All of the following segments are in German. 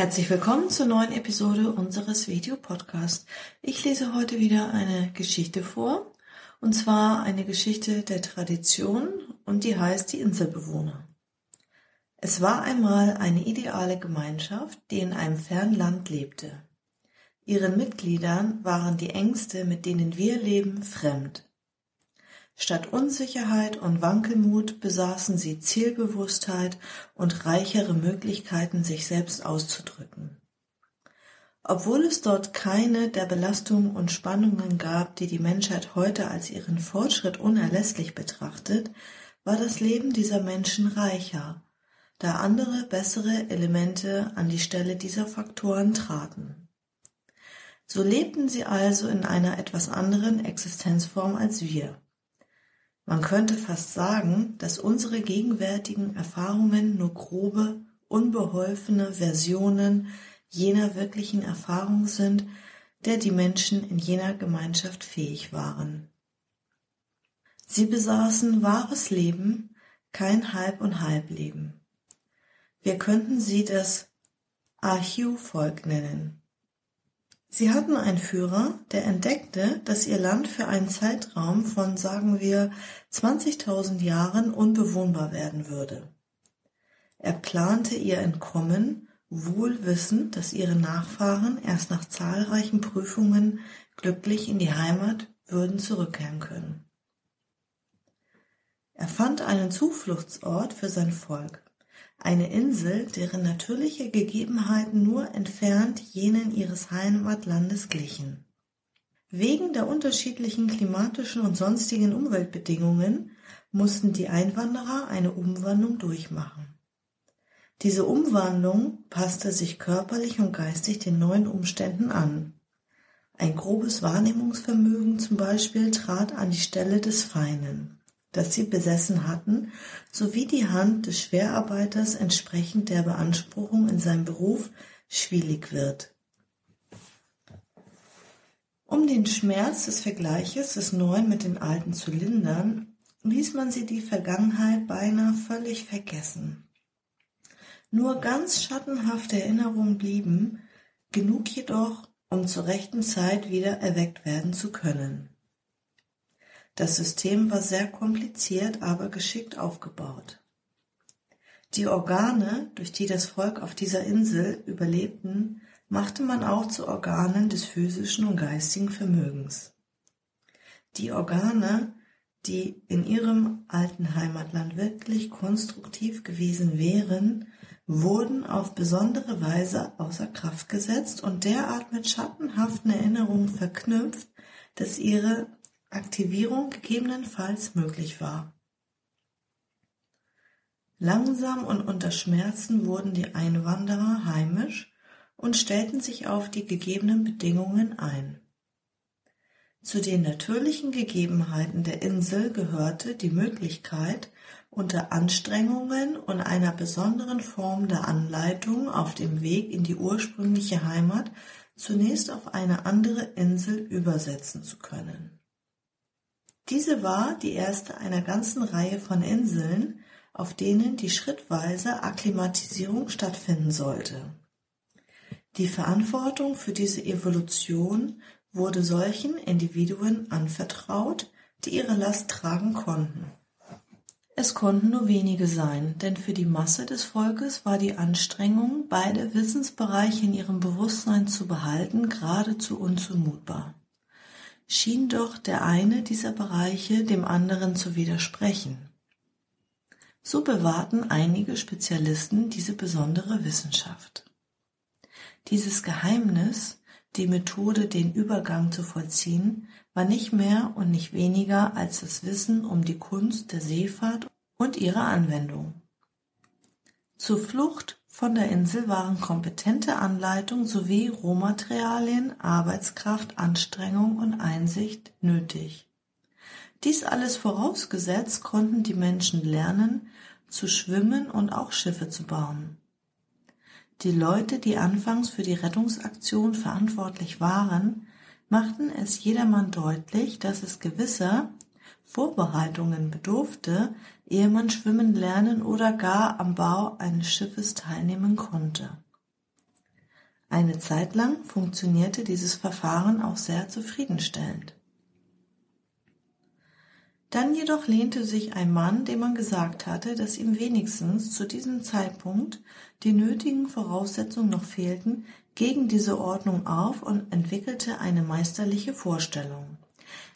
Herzlich willkommen zur neuen Episode unseres Videopodcasts. Ich lese heute wieder eine Geschichte vor, und zwar eine Geschichte der Tradition und die heißt Die Inselbewohner. Es war einmal eine ideale Gemeinschaft, die in einem fernen Land lebte. Ihren Mitgliedern waren die Ängste, mit denen wir leben, fremd. Statt Unsicherheit und Wankelmut besaßen sie Zielbewusstheit und reichere Möglichkeiten, sich selbst auszudrücken. Obwohl es dort keine der Belastungen und Spannungen gab, die die Menschheit heute als ihren Fortschritt unerlässlich betrachtet, war das Leben dieser Menschen reicher, da andere bessere Elemente an die Stelle dieser Faktoren traten. So lebten sie also in einer etwas anderen Existenzform als wir. Man könnte fast sagen, dass unsere gegenwärtigen Erfahrungen nur grobe, unbeholfene Versionen jener wirklichen Erfahrung sind, der die Menschen in jener Gemeinschaft fähig waren. Sie besaßen wahres Leben, kein Halb- und Halbleben. Wir könnten sie das Archiv-Volk nennen. Sie hatten einen Führer, der entdeckte, dass ihr Land für einen Zeitraum von, sagen wir, 20.000 Jahren unbewohnbar werden würde. Er plante ihr Entkommen, wohl wissend, dass ihre Nachfahren erst nach zahlreichen Prüfungen glücklich in die Heimat würden zurückkehren können. Er fand einen Zufluchtsort für sein Volk eine Insel, deren natürliche Gegebenheiten nur entfernt jenen ihres Heimatlandes glichen. Wegen der unterschiedlichen klimatischen und sonstigen Umweltbedingungen mussten die Einwanderer eine Umwandlung durchmachen. Diese Umwandlung passte sich körperlich und geistig den neuen Umständen an. Ein grobes Wahrnehmungsvermögen zum Beispiel trat an die Stelle des Feinen das sie besessen hatten, sowie die Hand des Schwerarbeiters entsprechend der Beanspruchung in seinem Beruf schwierig wird. Um den Schmerz des Vergleiches des Neuen mit den Alten zu lindern, ließ man sie die Vergangenheit beinahe völlig vergessen. Nur ganz schattenhafte Erinnerungen blieben, genug jedoch, um zur rechten Zeit wieder erweckt werden zu können. Das System war sehr kompliziert, aber geschickt aufgebaut. Die Organe, durch die das Volk auf dieser Insel überlebten, machte man auch zu Organen des physischen und geistigen Vermögens. Die Organe, die in ihrem alten Heimatland wirklich konstruktiv gewesen wären, wurden auf besondere Weise außer Kraft gesetzt und derart mit schattenhaften Erinnerungen verknüpft, dass ihre Aktivierung gegebenenfalls möglich war. Langsam und unter Schmerzen wurden die Einwanderer heimisch und stellten sich auf die gegebenen Bedingungen ein. Zu den natürlichen Gegebenheiten der Insel gehörte die Möglichkeit, unter Anstrengungen und einer besonderen Form der Anleitung auf dem Weg in die ursprüngliche Heimat zunächst auf eine andere Insel übersetzen zu können. Diese war die erste einer ganzen Reihe von Inseln, auf denen die schrittweise Akklimatisierung stattfinden sollte. Die Verantwortung für diese Evolution wurde solchen Individuen anvertraut, die ihre Last tragen konnten. Es konnten nur wenige sein, denn für die Masse des Volkes war die Anstrengung, beide Wissensbereiche in ihrem Bewusstsein zu behalten, geradezu unzumutbar schien doch der eine dieser Bereiche dem anderen zu widersprechen. So bewahrten einige Spezialisten diese besondere Wissenschaft. Dieses Geheimnis, die Methode, den Übergang zu vollziehen, war nicht mehr und nicht weniger als das Wissen um die Kunst der Seefahrt und ihre Anwendung. Zur Flucht Von der Insel waren kompetente Anleitung sowie Rohmaterialien, Arbeitskraft, Anstrengung und Einsicht nötig. Dies alles vorausgesetzt konnten die Menschen lernen, zu schwimmen und auch Schiffe zu bauen. Die Leute, die anfangs für die Rettungsaktion verantwortlich waren, machten es jedermann deutlich, dass es gewisser Vorbereitungen bedurfte, ehe man schwimmen lernen oder gar am Bau eines Schiffes teilnehmen konnte. Eine Zeit lang funktionierte dieses Verfahren auch sehr zufriedenstellend. Dann jedoch lehnte sich ein Mann, dem man gesagt hatte, dass ihm wenigstens zu diesem Zeitpunkt die nötigen Voraussetzungen noch fehlten, gegen diese Ordnung auf und entwickelte eine meisterliche Vorstellung.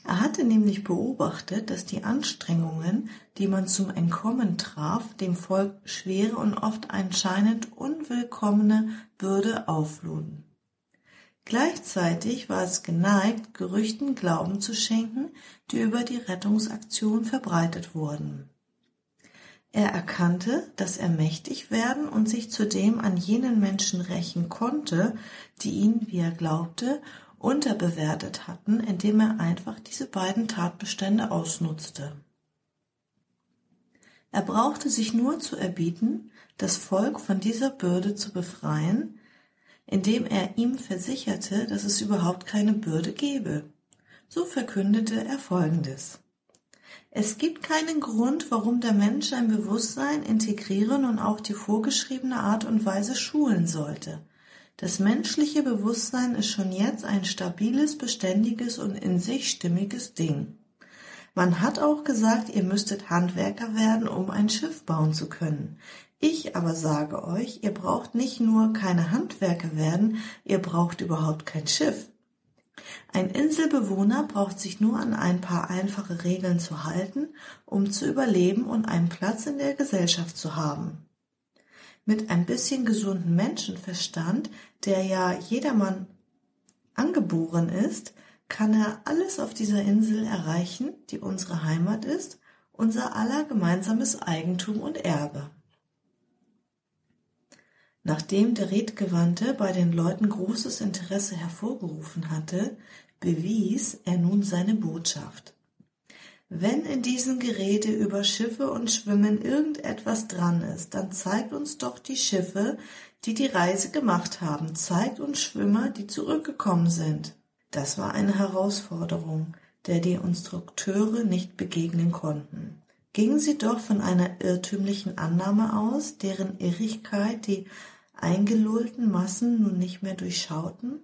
Er hatte nämlich beobachtet, dass die Anstrengungen, die man zum Entkommen traf, dem Volk schwere und oft anscheinend unwillkommene Bürde aufluden. Gleichzeitig war es geneigt, Gerüchten Glauben zu schenken, die über die Rettungsaktion verbreitet wurden. Er erkannte, dass er mächtig werden und sich zudem an jenen Menschen rächen konnte, die ihn, wie er glaubte, unterbewertet hatten, indem er einfach diese beiden Tatbestände ausnutzte. Er brauchte sich nur zu erbieten, das Volk von dieser Bürde zu befreien, indem er ihm versicherte, dass es überhaupt keine Bürde gebe. So verkündete er Folgendes. Es gibt keinen Grund, warum der Mensch sein Bewusstsein integrieren und auch die vorgeschriebene Art und Weise schulen sollte. Das menschliche Bewusstsein ist schon jetzt ein stabiles, beständiges und in sich stimmiges Ding. Man hat auch gesagt, ihr müsstet Handwerker werden, um ein Schiff bauen zu können. Ich aber sage euch, ihr braucht nicht nur keine Handwerker werden, ihr braucht überhaupt kein Schiff. Ein Inselbewohner braucht sich nur an ein paar einfache Regeln zu halten, um zu überleben und einen Platz in der Gesellschaft zu haben. Mit ein bisschen gesunden Menschenverstand, der ja jedermann angeboren ist, kann er alles auf dieser Insel erreichen, die unsere Heimat ist, unser aller gemeinsames Eigentum und Erbe. Nachdem der Redgewandte bei den Leuten großes Interesse hervorgerufen hatte, bewies er nun seine Botschaft. Wenn in diesem Gerede über Schiffe und Schwimmen irgendetwas dran ist, dann zeigt uns doch die Schiffe, die die Reise gemacht haben, zeigt uns Schwimmer, die zurückgekommen sind. Das war eine Herausforderung, der die Instrukteure nicht begegnen konnten. Gingen sie doch von einer irrtümlichen Annahme aus, deren Irrigkeit die eingelullten Massen nun nicht mehr durchschauten?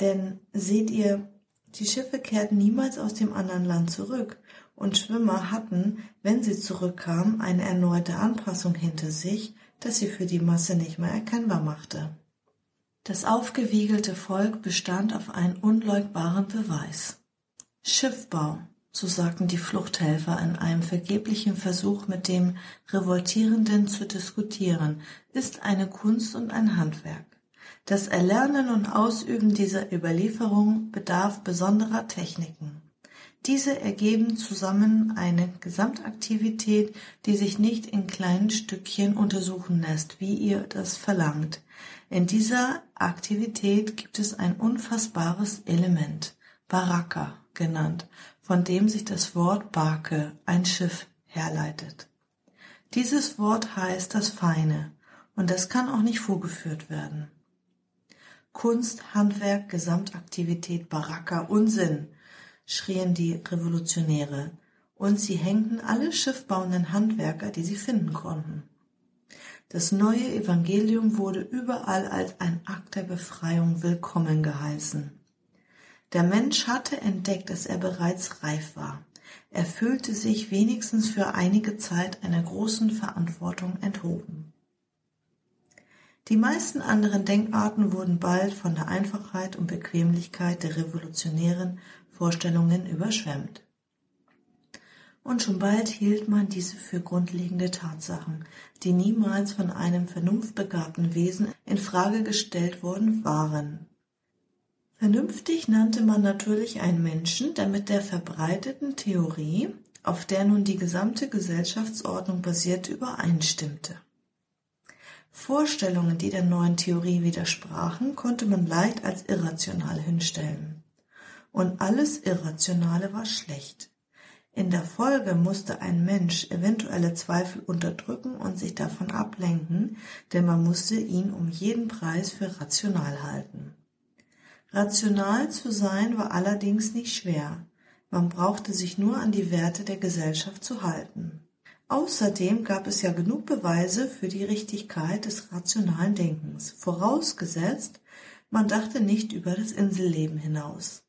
Denn seht ihr, die Schiffe kehrten niemals aus dem anderen Land zurück, und Schwimmer hatten, wenn sie zurückkamen, eine erneute Anpassung hinter sich, das sie für die Masse nicht mehr erkennbar machte. Das aufgewiegelte Volk bestand auf einen unleugbaren Beweis. Schiffbau, so sagten die Fluchthelfer in einem vergeblichen Versuch mit dem Revoltierenden zu diskutieren, ist eine Kunst und ein Handwerk. Das Erlernen und Ausüben dieser Überlieferung bedarf besonderer Techniken. Diese ergeben zusammen eine Gesamtaktivität, die sich nicht in kleinen Stückchen untersuchen lässt, wie ihr das verlangt. In dieser Aktivität gibt es ein unfassbares Element, Baraka genannt, von dem sich das Wort Barke, ein Schiff, herleitet. Dieses Wort heißt das Feine, und das kann auch nicht vorgeführt werden. Kunst, Handwerk, Gesamtaktivität, Baraka, Unsinn, schrien die Revolutionäre, und sie hängten alle schiffbauenden Handwerker, die sie finden konnten. Das neue Evangelium wurde überall als ein Akt der Befreiung willkommen geheißen. Der Mensch hatte entdeckt, dass er bereits reif war. Er fühlte sich wenigstens für einige Zeit einer großen Verantwortung enthoben. Die meisten anderen Denkarten wurden bald von der Einfachheit und Bequemlichkeit der revolutionären Vorstellungen überschwemmt. Und schon bald hielt man diese für grundlegende Tatsachen, die niemals von einem vernunftbegabten Wesen in Frage gestellt worden waren. Vernünftig nannte man natürlich einen Menschen, der mit der verbreiteten Theorie, auf der nun die gesamte Gesellschaftsordnung basierte, übereinstimmte. Vorstellungen, die der neuen Theorie widersprachen, konnte man leicht als irrational hinstellen. Und alles Irrationale war schlecht. In der Folge musste ein Mensch eventuelle Zweifel unterdrücken und sich davon ablenken, denn man musste ihn um jeden Preis für rational halten. Rational zu sein war allerdings nicht schwer. Man brauchte sich nur an die Werte der Gesellschaft zu halten. Außerdem gab es ja genug Beweise für die Richtigkeit des rationalen Denkens, vorausgesetzt, man dachte nicht über das Inselleben hinaus.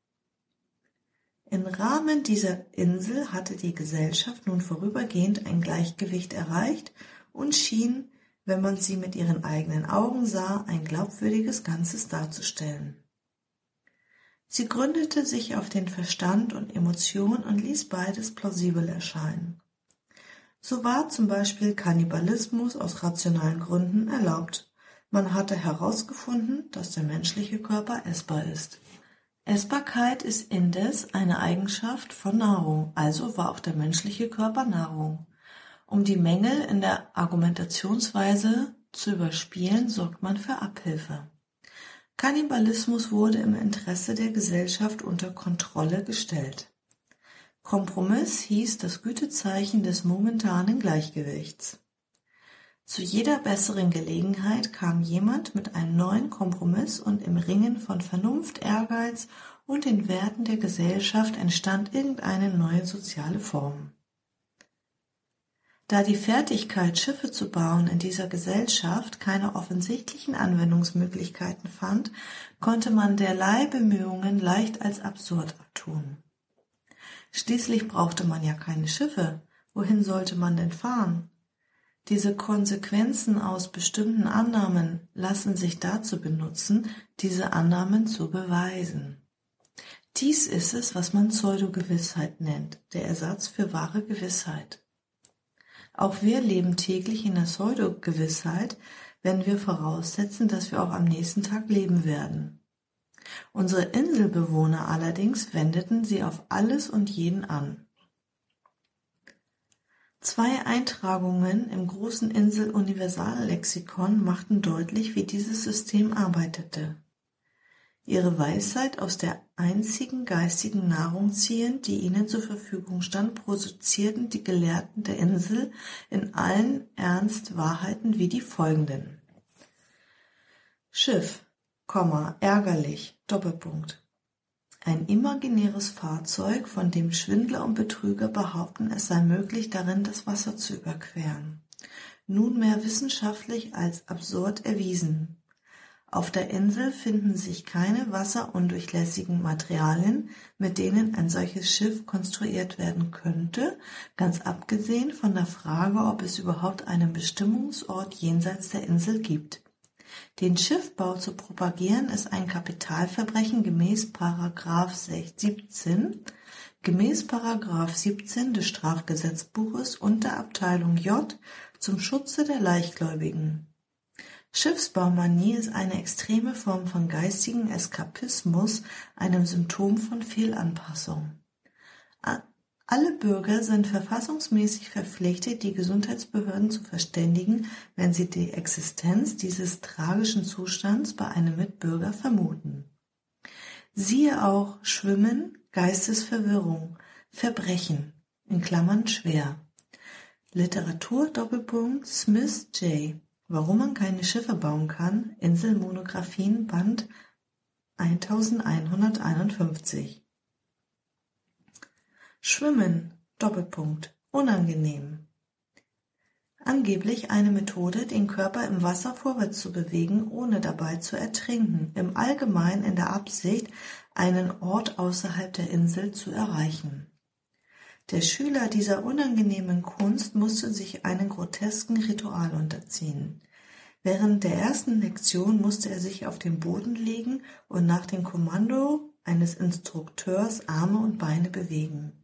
Im Rahmen dieser Insel hatte die Gesellschaft nun vorübergehend ein Gleichgewicht erreicht und schien, wenn man sie mit ihren eigenen Augen sah, ein glaubwürdiges Ganzes darzustellen. Sie gründete sich auf den Verstand und Emotion und ließ beides plausibel erscheinen. So war zum Beispiel Kannibalismus aus rationalen Gründen erlaubt. Man hatte herausgefunden, dass der menschliche Körper essbar ist. Essbarkeit ist indes eine Eigenschaft von Nahrung, also war auch der menschliche Körper Nahrung. Um die Mängel in der Argumentationsweise zu überspielen, sorgt man für Abhilfe. Kannibalismus wurde im Interesse der Gesellschaft unter Kontrolle gestellt. Kompromiss hieß das Gütezeichen des momentanen Gleichgewichts. Zu jeder besseren Gelegenheit kam jemand mit einem neuen Kompromiss und im Ringen von Vernunft, Ehrgeiz und den Werten der Gesellschaft entstand irgendeine neue soziale Form. Da die Fertigkeit, Schiffe zu bauen in dieser Gesellschaft keine offensichtlichen Anwendungsmöglichkeiten fand, konnte man derlei Bemühungen leicht als absurd abtun. Schließlich brauchte man ja keine Schiffe. Wohin sollte man denn fahren? Diese Konsequenzen aus bestimmten Annahmen lassen sich dazu benutzen, diese Annahmen zu beweisen. Dies ist es, was man Pseudogewissheit nennt, der Ersatz für wahre Gewissheit. Auch wir leben täglich in der Pseudogewissheit, wenn wir voraussetzen, dass wir auch am nächsten Tag leben werden. Unsere Inselbewohner allerdings wendeten sie auf alles und jeden an. Zwei Eintragungen im großen Insel-Universallexikon machten deutlich, wie dieses System arbeitete. Ihre Weisheit aus der einzigen geistigen Nahrung ziehend, die ihnen zur Verfügung stand, produzierten die Gelehrten der Insel in allen Ernst Wahrheiten wie die folgenden. Schiff, Komma, ärgerlich, Doppelpunkt. Ein imaginäres Fahrzeug, von dem Schwindler und Betrüger behaupten, es sei möglich, darin das Wasser zu überqueren. Nunmehr wissenschaftlich als absurd erwiesen. Auf der Insel finden sich keine wasserundurchlässigen Materialien, mit denen ein solches Schiff konstruiert werden könnte, ganz abgesehen von der Frage, ob es überhaupt einen Bestimmungsort jenseits der Insel gibt. Den Schiffbau zu propagieren ist ein Kapitalverbrechen gemäß Paragraph 17 gemäß Paragraph 17 des Strafgesetzbuches unter Abteilung J zum Schutze der Leichtgläubigen. Schiffsbaumanie ist eine extreme Form von geistigem Eskapismus, einem Symptom von Fehlanpassung. Alle Bürger sind verfassungsmäßig verpflichtet, die Gesundheitsbehörden zu verständigen, wenn sie die Existenz dieses tragischen Zustands bei einem Mitbürger vermuten. Siehe auch Schwimmen, Geistesverwirrung, Verbrechen in Klammern schwer. Literatur Doppelpunkt Smith J. Warum man keine Schiffe bauen kann, Inselmonographien Band 1151 Schwimmen Doppelpunkt unangenehm Angeblich eine Methode, den Körper im Wasser vorwärts zu bewegen, ohne dabei zu ertrinken, im Allgemeinen in der Absicht, einen Ort außerhalb der Insel zu erreichen. Der Schüler dieser unangenehmen Kunst musste sich einem grotesken Ritual unterziehen. Während der ersten Lektion musste er sich auf den Boden legen und nach dem Kommando eines Instrukteurs Arme und Beine bewegen.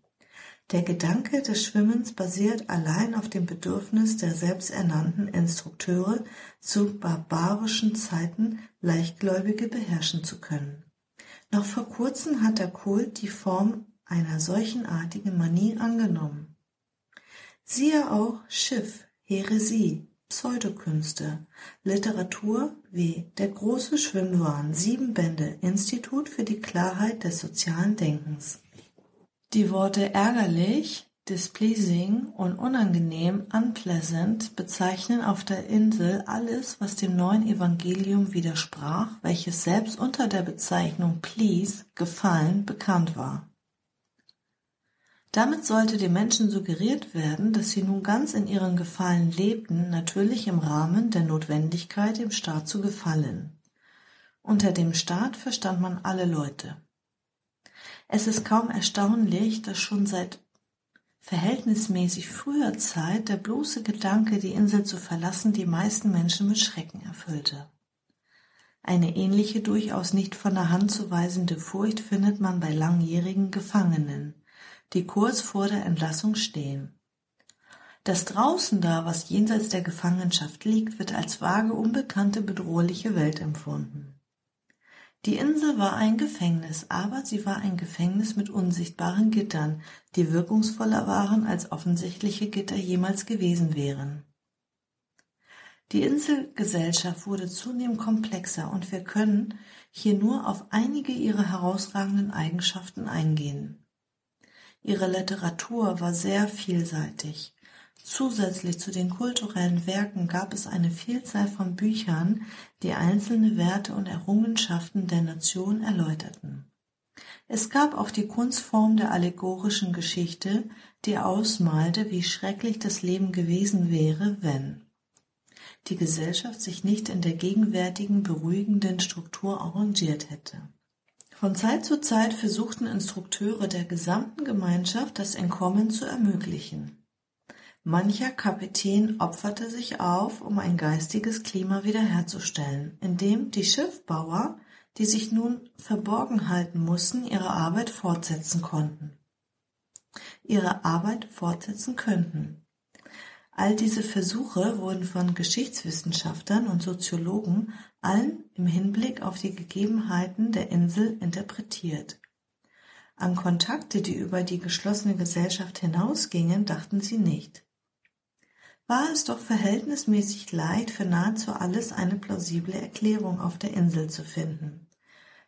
Der Gedanke des Schwimmens basiert allein auf dem Bedürfnis der selbsternannten Instrukteure, zu barbarischen Zeiten Leichtgläubige beherrschen zu können. Noch vor kurzem hat der Kult die Form einer solchenartigen Manie angenommen. Siehe auch Schiff, Häresie, Pseudokünste, Literatur wie Der große Schwimmwahn, sieben Bände, Institut für die Klarheit des sozialen Denkens. Die Worte ärgerlich, displeasing und unangenehm, unpleasant bezeichnen auf der Insel alles, was dem neuen Evangelium widersprach, welches selbst unter der Bezeichnung please, gefallen, bekannt war. Damit sollte den Menschen suggeriert werden, dass sie nun ganz in ihren Gefallen lebten, natürlich im Rahmen der Notwendigkeit, dem Staat zu gefallen. Unter dem Staat verstand man alle Leute. Es ist kaum erstaunlich, dass schon seit verhältnismäßig früher Zeit der bloße Gedanke, die Insel zu verlassen, die meisten Menschen mit Schrecken erfüllte. Eine ähnliche, durchaus nicht von der Hand zu weisende Furcht findet man bei langjährigen Gefangenen, die kurz vor der Entlassung stehen. Das draußen da, was jenseits der Gefangenschaft liegt, wird als vage, unbekannte, bedrohliche Welt empfunden. Die Insel war ein Gefängnis, aber sie war ein Gefängnis mit unsichtbaren Gittern, die wirkungsvoller waren, als offensichtliche Gitter jemals gewesen wären. Die Inselgesellschaft wurde zunehmend komplexer und wir können hier nur auf einige ihrer herausragenden Eigenschaften eingehen. Ihre Literatur war sehr vielseitig. Zusätzlich zu den kulturellen Werken gab es eine Vielzahl von Büchern, die einzelne Werte und Errungenschaften der Nation erläuterten. Es gab auch die Kunstform der allegorischen Geschichte, die ausmalte, wie schrecklich das Leben gewesen wäre, wenn die Gesellschaft sich nicht in der gegenwärtigen beruhigenden Struktur arrangiert hätte. Von Zeit zu Zeit versuchten Instrukteure der gesamten Gemeinschaft das Entkommen zu ermöglichen. Mancher Kapitän opferte sich auf, um ein geistiges Klima wiederherzustellen, indem die Schiffbauer, die sich nun verborgen halten mussten, ihre Arbeit fortsetzen konnten. Ihre Arbeit fortsetzen könnten. All diese Versuche wurden von Geschichtswissenschaftlern und Soziologen allen im Hinblick auf die Gegebenheiten der Insel interpretiert. An Kontakte, die über die geschlossene Gesellschaft hinausgingen, dachten sie nicht. War es doch verhältnismäßig leicht, für nahezu alles eine plausible Erklärung auf der Insel zu finden.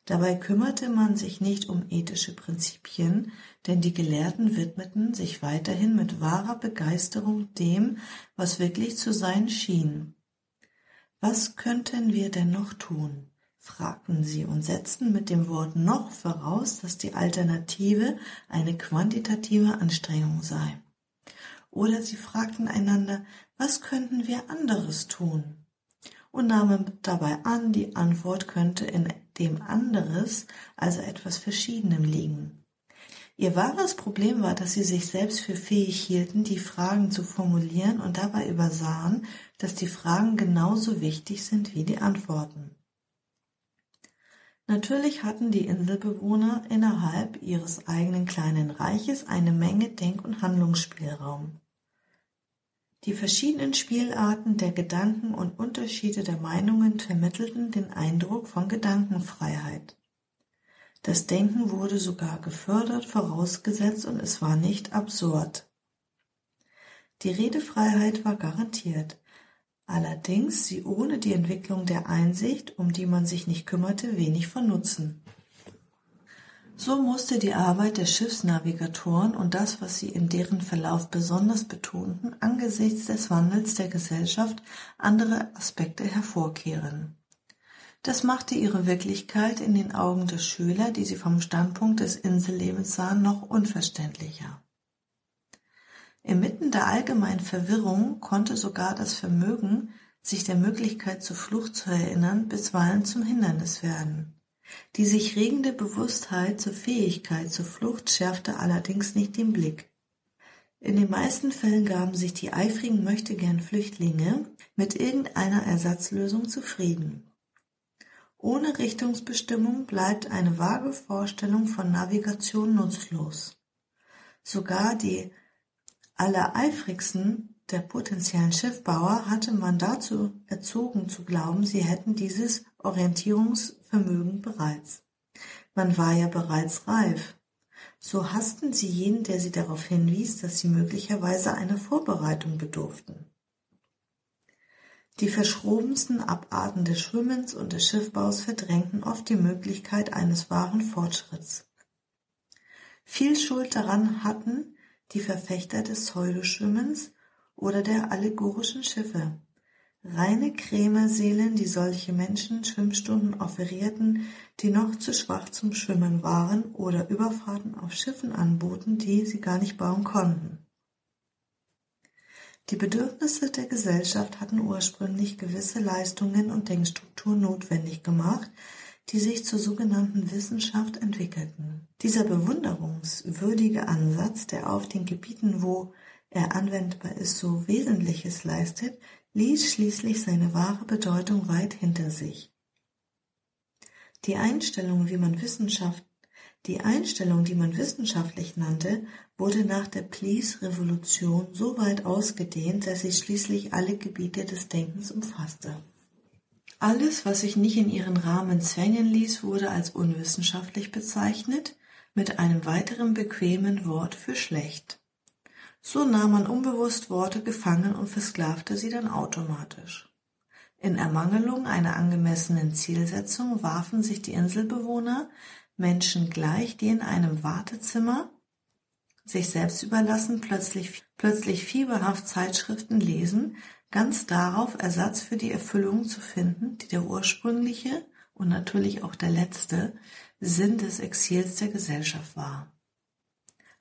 Dabei kümmerte man sich nicht um ethische Prinzipien, denn die Gelehrten widmeten sich weiterhin mit wahrer Begeisterung dem, was wirklich zu sein schien. Was könnten wir denn noch tun? fragten sie und setzten mit dem Wort noch voraus, dass die Alternative eine quantitative Anstrengung sei. Oder sie fragten einander, was könnten wir anderes tun? Und nahmen dabei an, die Antwort könnte in dem anderes, also etwas Verschiedenem liegen. Ihr wahres Problem war, dass sie sich selbst für fähig hielten, die Fragen zu formulieren und dabei übersahen, dass die Fragen genauso wichtig sind wie die Antworten. Natürlich hatten die Inselbewohner innerhalb ihres eigenen kleinen Reiches eine Menge Denk- und Handlungsspielraum. Die verschiedenen Spielarten der Gedanken und Unterschiede der Meinungen vermittelten den Eindruck von Gedankenfreiheit. Das Denken wurde sogar gefördert, vorausgesetzt und es war nicht absurd. Die Redefreiheit war garantiert, allerdings sie ohne die Entwicklung der Einsicht, um die man sich nicht kümmerte, wenig von Nutzen. So musste die Arbeit der Schiffsnavigatoren und das, was sie in deren Verlauf besonders betonten, angesichts des Wandels der Gesellschaft andere Aspekte hervorkehren. Das machte ihre Wirklichkeit in den Augen der Schüler, die sie vom Standpunkt des Insellebens sahen, noch unverständlicher. Inmitten der allgemeinen Verwirrung konnte sogar das Vermögen, sich der Möglichkeit zur Flucht zu erinnern, bisweilen zum Hindernis werden. Die sich regende Bewusstheit zur Fähigkeit zur Flucht schärfte allerdings nicht den Blick. In den meisten Fällen gaben sich die eifrigen möchtegern Flüchtlinge mit irgendeiner Ersatzlösung zufrieden. Ohne Richtungsbestimmung bleibt eine vage Vorstellung von Navigation nutzlos. Sogar die allereifrigsten der potenziellen Schiffbauer hatte man dazu erzogen zu glauben, sie hätten dieses Orientierungsvermögen bereits. Man war ja bereits reif. So hassten sie jenen, der sie darauf hinwies, dass sie möglicherweise einer Vorbereitung bedurften. Die verschrobensten Abarten des Schwimmens und des Schiffbaus verdrängten oft die Möglichkeit eines wahren Fortschritts. Viel Schuld daran hatten die Verfechter des Pseudoschwimmens oder der allegorischen Schiffe. Reine Krämerseelen, die solche Menschen Schwimmstunden offerierten, die noch zu schwach zum Schwimmen waren oder Überfahrten auf Schiffen anboten, die sie gar nicht bauen konnten. Die Bedürfnisse der Gesellschaft hatten ursprünglich gewisse Leistungen und Denkstrukturen notwendig gemacht, die sich zur sogenannten Wissenschaft entwickelten. Dieser bewunderungswürdige Ansatz, der auf den Gebieten, wo er anwendbar ist, so Wesentliches leistet, ließ schließlich seine wahre Bedeutung weit hinter sich. Die Einstellung, wie man Wissenschaft, die Einstellung, die man wissenschaftlich nannte, wurde nach der Please-Revolution so weit ausgedehnt, dass sie schließlich alle Gebiete des Denkens umfasste. Alles, was sich nicht in ihren Rahmen zwängen ließ, wurde als unwissenschaftlich bezeichnet, mit einem weiteren bequemen Wort für schlecht. So nahm man unbewusst Worte gefangen und versklavte sie dann automatisch. In Ermangelung einer angemessenen Zielsetzung warfen sich die Inselbewohner Menschen gleich, die in einem Wartezimmer sich selbst überlassen, plötzlich, plötzlich fieberhaft Zeitschriften lesen, ganz darauf Ersatz für die Erfüllung zu finden, die der ursprüngliche und natürlich auch der letzte Sinn des Exils der Gesellschaft war.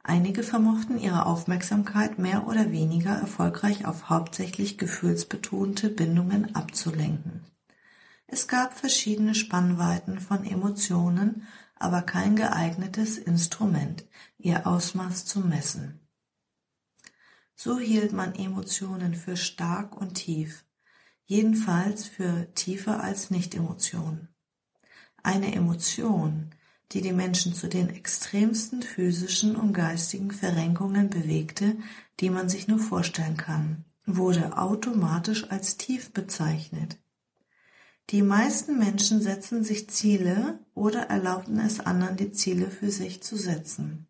Einige vermochten ihre Aufmerksamkeit mehr oder weniger erfolgreich auf hauptsächlich gefühlsbetonte Bindungen abzulenken. Es gab verschiedene Spannweiten von Emotionen, aber kein geeignetes Instrument, ihr Ausmaß zu messen. So hielt man Emotionen für stark und tief, jedenfalls für tiefer als Nicht-Emotionen. Eine Emotion, die die Menschen zu den extremsten physischen und geistigen Verrenkungen bewegte, die man sich nur vorstellen kann, wurde automatisch als tief bezeichnet. Die meisten Menschen setzen sich Ziele oder erlaubten es anderen, die Ziele für sich zu setzen.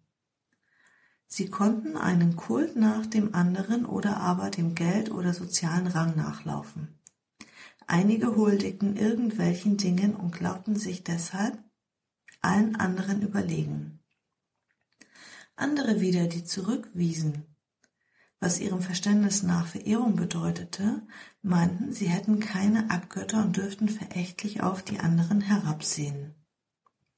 Sie konnten einen Kult nach dem anderen oder aber dem Geld oder sozialen Rang nachlaufen. Einige huldigten irgendwelchen Dingen und glaubten sich deshalb allen anderen überlegen. Andere wieder, die zurückwiesen, was ihrem Verständnis nach Verehrung bedeutete, meinten, sie hätten keine Abgötter und dürften verächtlich auf die anderen herabsehen.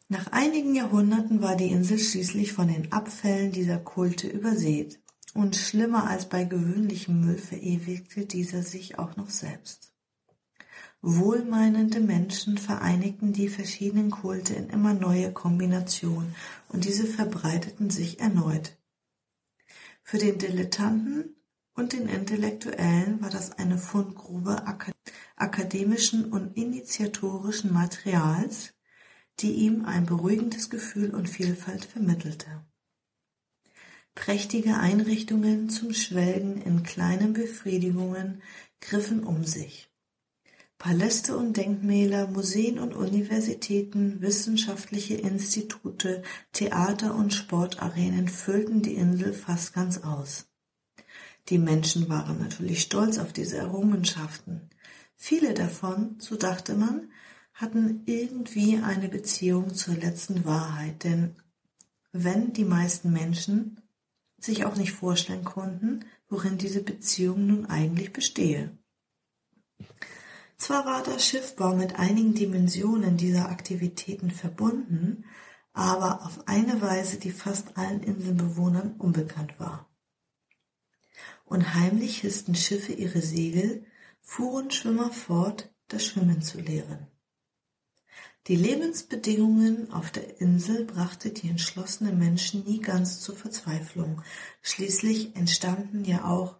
Nach einigen Jahrhunderten war die Insel schließlich von den Abfällen dieser Kulte übersät, und schlimmer als bei gewöhnlichem Müll verewigte dieser sich auch noch selbst. Wohlmeinende Menschen vereinigten die verschiedenen Kulte in immer neue Kombinationen, und diese verbreiteten sich erneut. Für den Dilettanten und den Intellektuellen war das eine Fundgrube akademischen und initiatorischen Materials, die ihm ein beruhigendes Gefühl und Vielfalt vermittelte. Prächtige Einrichtungen zum Schwelgen in kleinen Befriedigungen griffen um sich. Paläste und Denkmäler, Museen und Universitäten, wissenschaftliche Institute, Theater und Sportarenen füllten die Insel fast ganz aus. Die Menschen waren natürlich stolz auf diese Errungenschaften. Viele davon, so dachte man, hatten irgendwie eine Beziehung zur letzten Wahrheit, denn wenn die meisten Menschen sich auch nicht vorstellen konnten, worin diese Beziehung nun eigentlich bestehe. Zwar war der Schiffbau mit einigen Dimensionen dieser Aktivitäten verbunden, aber auf eine Weise, die fast allen Inselbewohnern unbekannt war. Und heimlich hissten Schiffe ihre Segel, fuhren Schwimmer fort, das Schwimmen zu lehren. Die Lebensbedingungen auf der Insel brachte die entschlossenen Menschen nie ganz zur Verzweiflung. Schließlich entstammten ja auch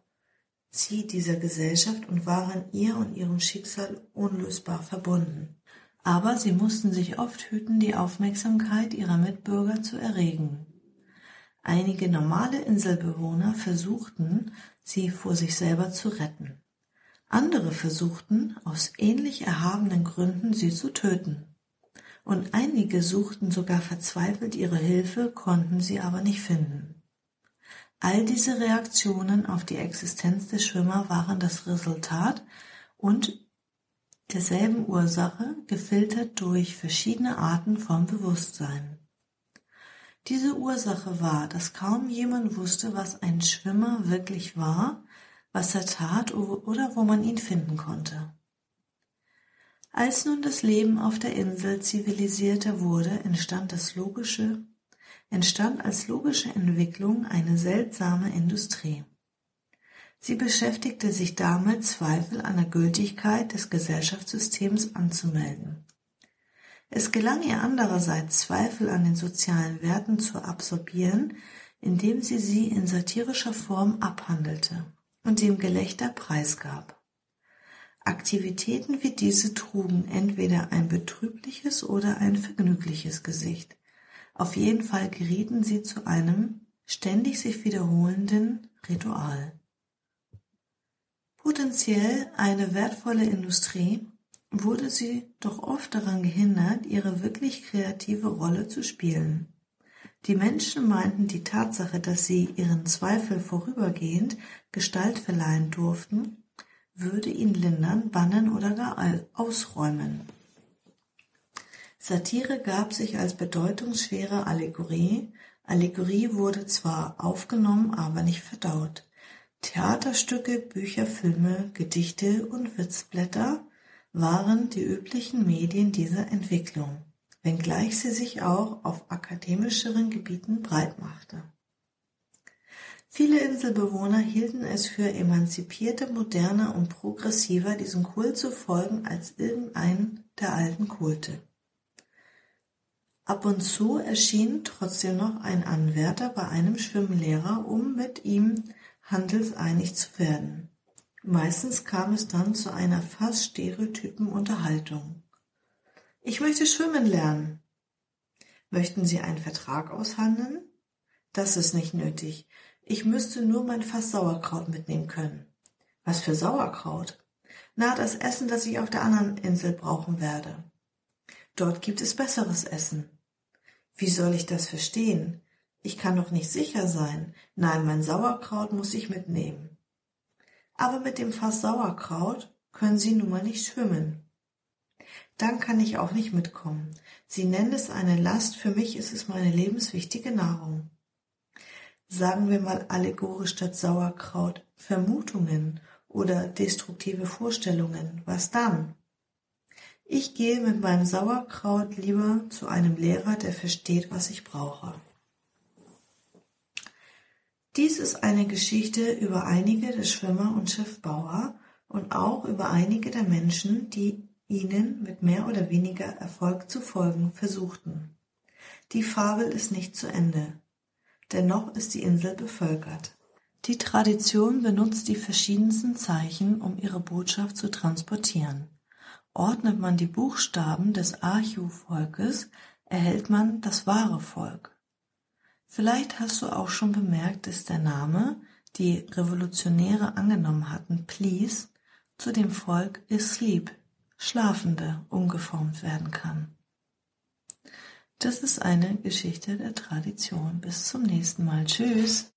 sie dieser Gesellschaft und waren ihr und ihrem Schicksal unlösbar verbunden. Aber sie mussten sich oft hüten, die Aufmerksamkeit ihrer Mitbürger zu erregen. Einige normale Inselbewohner versuchten, sie vor sich selber zu retten. Andere versuchten, aus ähnlich erhabenen Gründen sie zu töten und einige suchten sogar verzweifelt ihre Hilfe, konnten sie aber nicht finden. All diese Reaktionen auf die Existenz der Schwimmer waren das Resultat und derselben Ursache, gefiltert durch verschiedene Arten von Bewusstsein. Diese Ursache war, dass kaum jemand wusste, was ein Schwimmer wirklich war, was er tat oder wo man ihn finden konnte. Als nun das Leben auf der Insel zivilisierter wurde, entstand das logische, entstand als logische Entwicklung eine seltsame Industrie. Sie beschäftigte sich damit, Zweifel an der Gültigkeit des Gesellschaftssystems anzumelden. Es gelang ihr andererseits, Zweifel an den sozialen Werten zu absorbieren, indem sie sie in satirischer Form abhandelte und dem Gelächter preisgab. Aktivitäten wie diese trugen entweder ein betrübliches oder ein vergnügliches Gesicht. Auf jeden Fall gerieten sie zu einem ständig sich wiederholenden Ritual. Potenziell eine wertvolle Industrie, wurde sie doch oft daran gehindert, ihre wirklich kreative Rolle zu spielen. Die Menschen meinten die Tatsache, dass sie ihren Zweifel vorübergehend Gestalt verleihen durften, würde ihn lindern, bannen oder gar ausräumen. Satire gab sich als bedeutungsschwere Allegorie. Allegorie wurde zwar aufgenommen, aber nicht verdaut. Theaterstücke, Bücher, Filme, Gedichte und Witzblätter waren die üblichen Medien dieser Entwicklung, wenngleich sie sich auch auf akademischeren Gebieten breitmachte. Viele Inselbewohner hielten es für emanzipierter, moderner und progressiver, diesem Kult zu folgen als irgendein der alten Kulte. Ab und zu erschien trotzdem noch ein Anwärter bei einem Schwimmlehrer, um mit ihm handelseinig zu werden. Meistens kam es dann zu einer fast stereotypen Unterhaltung. Ich möchte schwimmen lernen. Möchten Sie einen Vertrag aushandeln? Das ist nicht nötig. Ich müsste nur mein Fass Sauerkraut mitnehmen können. Was für Sauerkraut? Na, das Essen, das ich auf der anderen Insel brauchen werde. Dort gibt es besseres Essen. Wie soll ich das verstehen? Ich kann doch nicht sicher sein. Nein, mein Sauerkraut muss ich mitnehmen. Aber mit dem Fass Sauerkraut können Sie nun mal nicht schwimmen. Dann kann ich auch nicht mitkommen. Sie nennen es eine Last, für mich ist es meine lebenswichtige Nahrung. Sagen wir mal allegorisch statt Sauerkraut Vermutungen oder destruktive Vorstellungen. Was dann? Ich gehe mit meinem Sauerkraut lieber zu einem Lehrer, der versteht, was ich brauche. Dies ist eine Geschichte über einige der Schwimmer und Schiffbauer und auch über einige der Menschen, die ihnen mit mehr oder weniger Erfolg zu folgen versuchten. Die Fabel ist nicht zu Ende. Dennoch ist die Insel bevölkert. Die Tradition benutzt die verschiedensten Zeichen, um ihre Botschaft zu transportieren. Ordnet man die Buchstaben des Archu-Volkes, erhält man das wahre Volk. Vielleicht hast du auch schon bemerkt, dass der Name, die Revolutionäre angenommen hatten, Please, zu dem Volk Asleep, Schlafende, umgeformt werden kann. Das ist eine Geschichte der Tradition. Bis zum nächsten Mal. Tschüss.